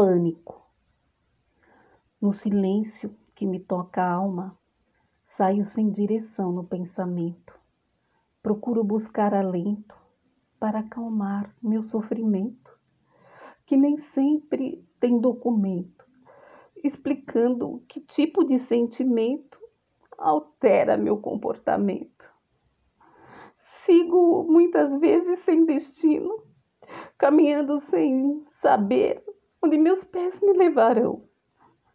pânico. No silêncio que me toca a alma, saio sem direção no pensamento. Procuro buscar alento para acalmar meu sofrimento, que nem sempre tem documento explicando que tipo de sentimento altera meu comportamento. Sigo muitas vezes sem destino, caminhando sem saber onde meus pés me levarão,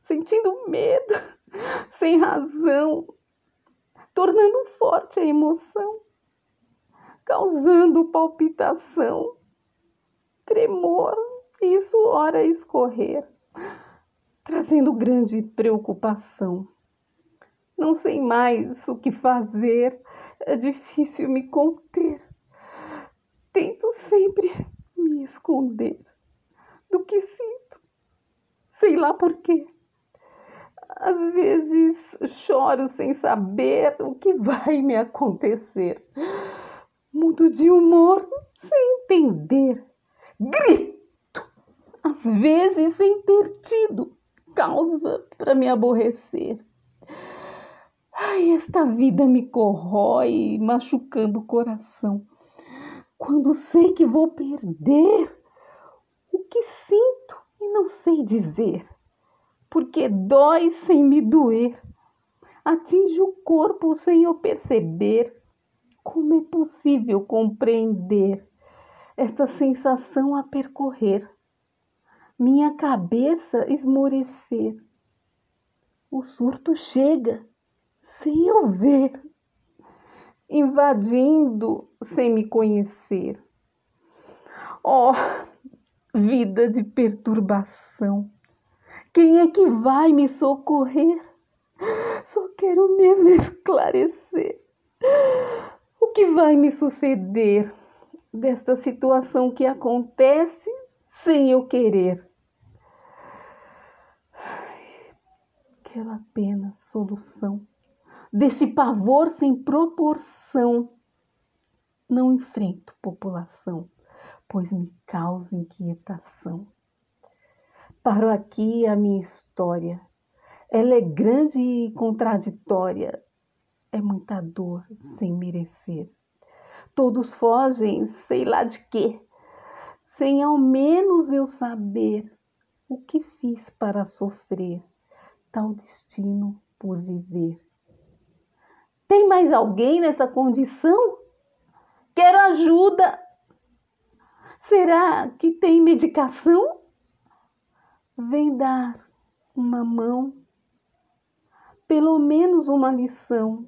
sentindo medo, sem razão, tornando forte a emoção, causando palpitação, tremor, e isso ora escorrer, trazendo grande preocupação. Não sei mais o que fazer, é difícil me conter. Tento sempre me esconder do que sinto, sei lá por quê. Às vezes choro sem saber o que vai me acontecer. Mudo de humor sem entender. Grito, às vezes sem ter tido causa para me aborrecer. Ai, esta vida me corrói, machucando o coração. Quando sei que vou perder que sinto e não sei dizer, porque dói sem me doer, atinge o corpo sem eu perceber. Como é possível compreender esta sensação a percorrer? Minha cabeça esmorecer. O surto chega sem eu ver, invadindo sem me conhecer. Oh, vida de perturbação, quem é que vai me socorrer? Só quero mesmo esclarecer o que vai me suceder desta situação que acontece sem eu querer. Quero apenas solução desse pavor sem proporção. Não enfrento população, pois me causa inquietação. Paro aqui a minha história. Ela é grande e contraditória. É muita dor sem merecer. Todos fogem, sei lá de quê, sem ao menos eu saber o que fiz para sofrer tal destino por viver. Tem mais alguém nessa condição? Quero ajuda. Será que tem medicação? Vem dar uma mão, pelo menos uma lição.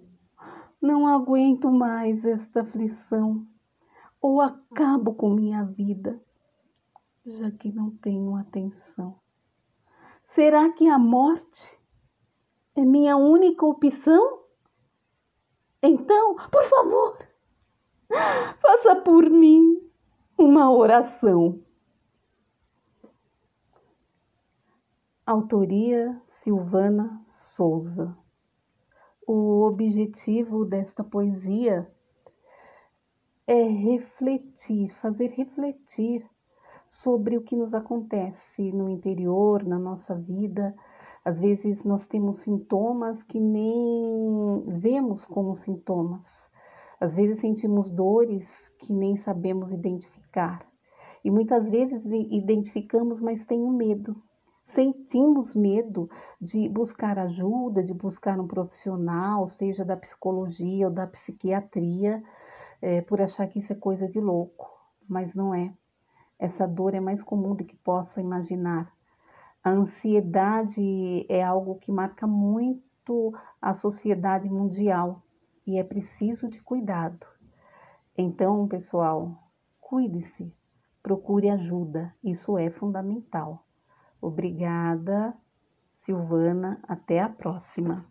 Não aguento mais esta aflição, ou acabo com minha vida, já que não tenho atenção. Será que a morte é minha única opção? Então, por favor, faça por mim uma oração. Autoria Silvana Souza. O objetivo desta poesia é refletir, fazer refletir sobre o que nos acontece no interior, na nossa vida, às vezes nós temos sintomas que nem vemos como sintomas. Às vezes sentimos dores que nem sabemos identificar. E muitas vezes identificamos, mas tenho medo. Sentimos medo de buscar ajuda, de buscar um profissional, seja da psicologia ou da psiquiatria, é, por achar que isso é coisa de louco. Mas não é. Essa dor é mais comum do que possa imaginar. A ansiedade é algo que marca muito a sociedade mundial e é preciso de cuidado. Então, pessoal, cuide-se, procure ajuda, isso é fundamental. Obrigada, Silvana, até a próxima.